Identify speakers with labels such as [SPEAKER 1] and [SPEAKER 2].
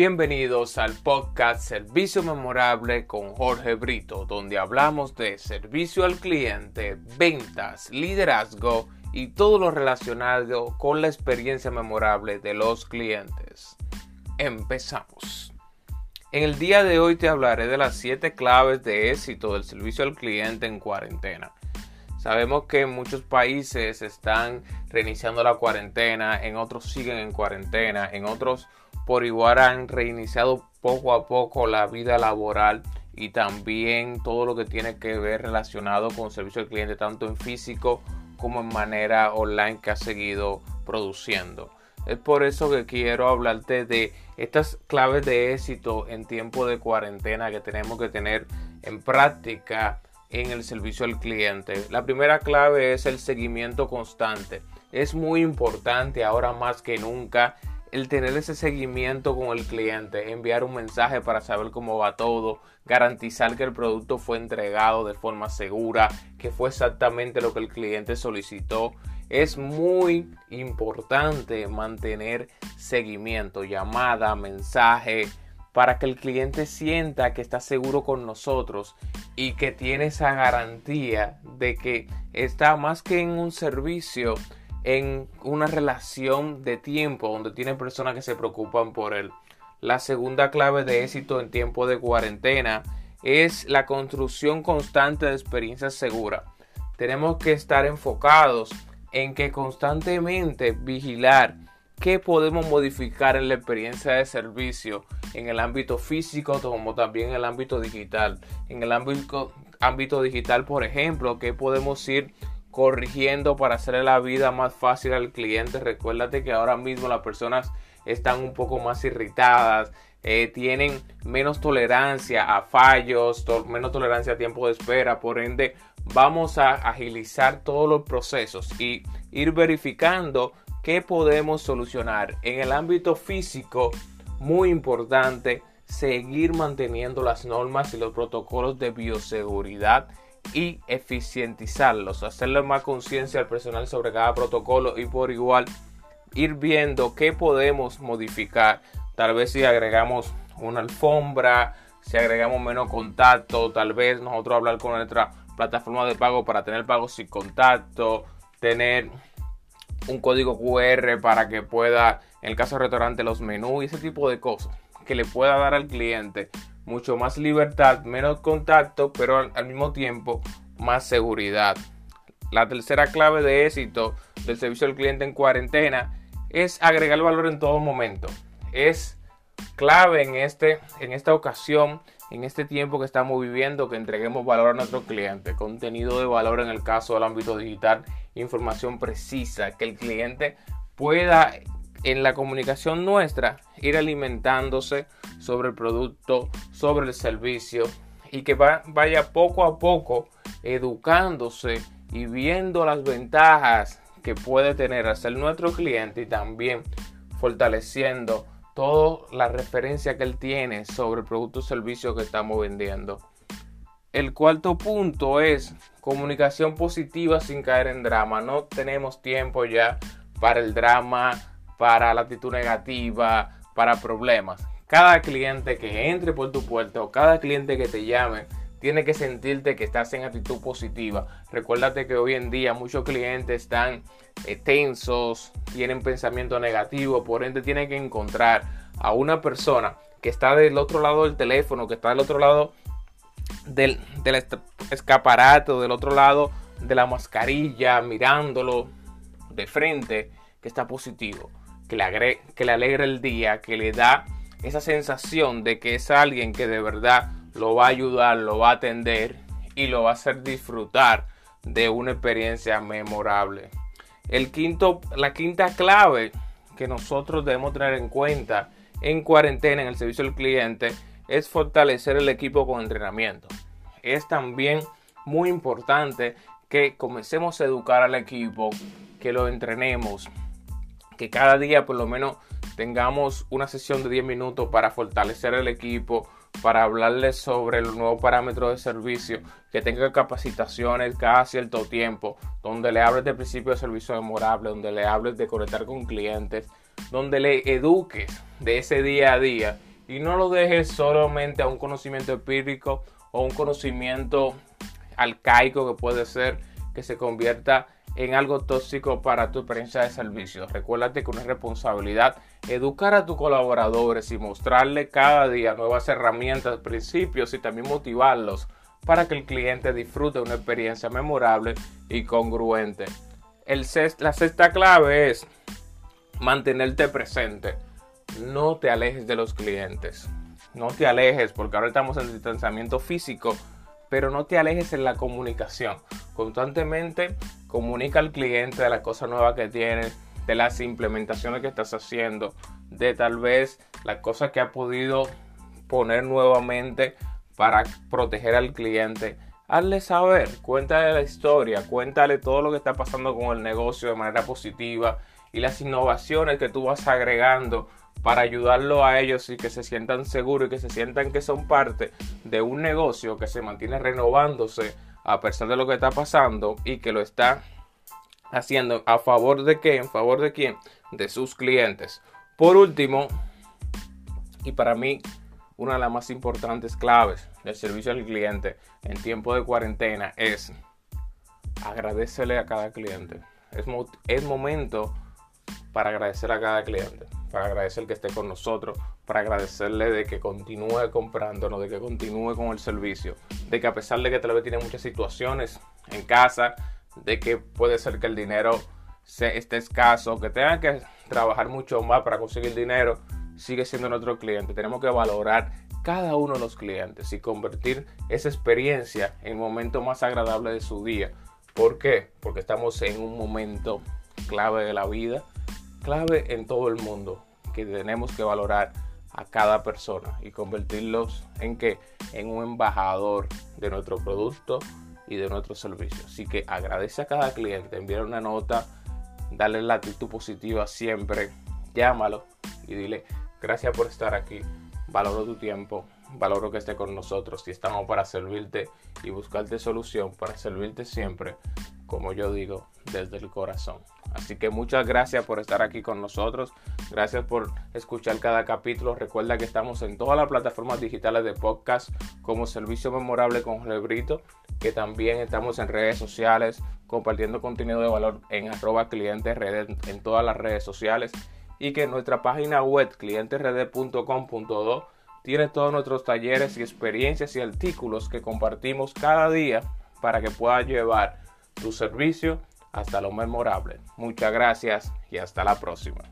[SPEAKER 1] Bienvenidos al podcast Servicio Memorable con Jorge Brito, donde hablamos de servicio al cliente, ventas, liderazgo y todo lo relacionado con la experiencia memorable de los clientes. Empezamos. En el día de hoy te hablaré de las 7 claves de éxito del servicio al cliente en cuarentena. Sabemos que en muchos países están reiniciando la cuarentena, en otros siguen en cuarentena, en otros por igual han reiniciado poco a poco la vida laboral y también todo lo que tiene que ver relacionado con servicio al cliente, tanto en físico como en manera online que ha seguido produciendo. Es por eso que quiero hablarte de estas claves de éxito en tiempo de cuarentena que tenemos que tener en práctica en el servicio al cliente. La primera clave es el seguimiento constante. Es muy importante ahora más que nunca el tener ese seguimiento con el cliente, enviar un mensaje para saber cómo va todo, garantizar que el producto fue entregado de forma segura, que fue exactamente lo que el cliente solicitó. Es muy importante mantener seguimiento, llamada, mensaje, para que el cliente sienta que está seguro con nosotros y que tiene esa garantía de que está más que en un servicio, en una relación de tiempo donde tiene personas que se preocupan por él. La segunda clave de éxito en tiempo de cuarentena es la construcción constante de experiencias seguras. Tenemos que estar enfocados en que constantemente vigilar qué podemos modificar en la experiencia de servicio en el ámbito físico como también en el ámbito digital. En el ámbito, ámbito digital, por ejemplo, qué podemos ir corrigiendo para hacerle la vida más fácil al cliente. Recuérdate que ahora mismo las personas están un poco más irritadas, eh, tienen menos tolerancia a fallos, menos tolerancia a tiempo de espera, por ende vamos a agilizar todos los procesos y ir verificando qué podemos solucionar. En el ámbito físico, muy importante, seguir manteniendo las normas y los protocolos de bioseguridad y eficientizarlos, hacerle más conciencia al personal sobre cada protocolo y por igual ir viendo qué podemos modificar. Tal vez si agregamos una alfombra, si agregamos menos contacto, tal vez nosotros hablar con nuestra plataforma de pago para tener pagos sin contacto, tener un código QR para que pueda, en el caso del restaurante, los menús y ese tipo de cosas que le pueda dar al cliente mucho más libertad, menos contacto, pero al, mismo tiempo más seguridad. La tercera clave de éxito del servicio al cliente en cuarentena es agregar valor en todo momento. Es clave en, este, en esta ocasión, en este tiempo que estamos viviendo, que entreguemos valor a nuestro cliente. Contenido de valor en el caso del ámbito digital, información precisa, que el cliente pueda en la comunicación nuestra ir alimentándose sobre el producto, sobre el servicio y que vaya poco a poco educándose y viendo las ventajas que puede tener ser nuestro cliente y también fortaleciendo toda la referencia que él tiene sobre el producto o servicio que estamos vendiendo. El cuarto punto es comunicación positiva sin caer en drama. No tenemos tiempo ya para el drama, para la actitud negativa, para problemas. Cada cliente que entre por tu puerta o cada cliente que te llame tiene que sentirte que estás en actitud positiva. Recuérdate que hoy en día muchos clientes están eh, tensos, tienen pensamiento negativo, por ende tienen que encontrar a una persona que está del otro lado del teléfono, que está del otro lado del, del escaparato, del otro lado de la mascarilla, mirándolo de frente, que está positivo que le, que le alegra el día, que le da esa sensación de que es alguien que de verdad lo va a ayudar, lo va a atender y lo va a hacer disfrutar de una experiencia memorable. El quinto, la quinta clave que nosotros debemos tener en cuenta en cuarentena en el servicio al cliente es fortalecer el equipo con entrenamiento. Es también muy importante que comencemos a educar al equipo, que lo entrenemos, que cada día por lo menos tengamos una sesión de 10 minutos para fortalecer el equipo, para hablarles sobre los nuevos parámetros de servicio, que tenga capacitaciones cada cierto tiempo, donde le hables de principio de servicio memorable, donde le hables de conectar con clientes, donde le eduques de ese día a día. Y no lo dejes solamente a un conocimiento empírico o un conocimiento arcaico que puede ser que se convierta en algo tóxico para tu experiencia de servicio. Recuérdate que una responsabilidad educar a tus colaboradores y mostrarle cada día nuevas herramientas, principios y también motivarlos para que el cliente disfrute una experiencia memorable y congruente. La sexta clave es mantenerte presente. No te alejes de los clientes. No te alejes porque ahora estamos en distanciamiento físico, pero no te alejes en la comunicación. Constantemente comunica al cliente de las cosas nuevas que tiene, de las implementaciones que estás haciendo, de tal vez las cosas que ha podido poner nuevamente para proteger al cliente. Hazle saber, cuéntale la historia, cuéntale todo lo que está pasando con el negocio de manera positiva y las innovaciones que tú vas agregando para ayudarlo a ellos y que se sientan seguros y que se sientan que son parte de un negocio que se mantiene renovándose a pesar de lo que está pasando y que lo está haciendo a favor de qué, en favor de quién, de sus clientes. Por último, y para mí una de las más importantes claves del servicio al cliente en tiempo de cuarentena es agradecerle a cada cliente. Es, es momento para agradecer a cada cliente, para agradecer que esté con nosotros, para agradecerle de que continúe comprándonos, de que continúe con el servicio, de que a pesar de que tal vez tiene muchas situaciones en casa, de que puede ser que el dinero se, esté escaso, que tenga que trabajar mucho más para conseguir dinero, sigue siendo nuestro cliente. Tenemos que valorar cada uno de los clientes y convertir esa experiencia en el momento más agradable de su día. ¿Por qué? Porque estamos en un momento clave de la vida, clave en todo el mundo, que tenemos que valorar a cada persona y convertirlos en que en un embajador de nuestro producto y de nuestro servicio. Así que agradece a cada cliente, envíale una nota, dale la actitud positiva siempre, llámalo y dile gracias por estar aquí, valoro tu tiempo, valoro que esté con nosotros y estamos para servirte y buscarte solución, para servirte siempre, como yo digo, desde el corazón. Así que muchas gracias por estar aquí con nosotros. Gracias por escuchar cada capítulo. Recuerda que estamos en todas las plataformas digitales de podcast como Servicio Memorable con Lebrito, que también estamos en redes sociales compartiendo contenido de valor en arroba clientes en todas las redes sociales y que nuestra página web clientesred.com.do tiene todos nuestros talleres y experiencias y artículos que compartimos cada día para que puedas llevar tu servicio hasta lo memorable. Muchas gracias y hasta la próxima.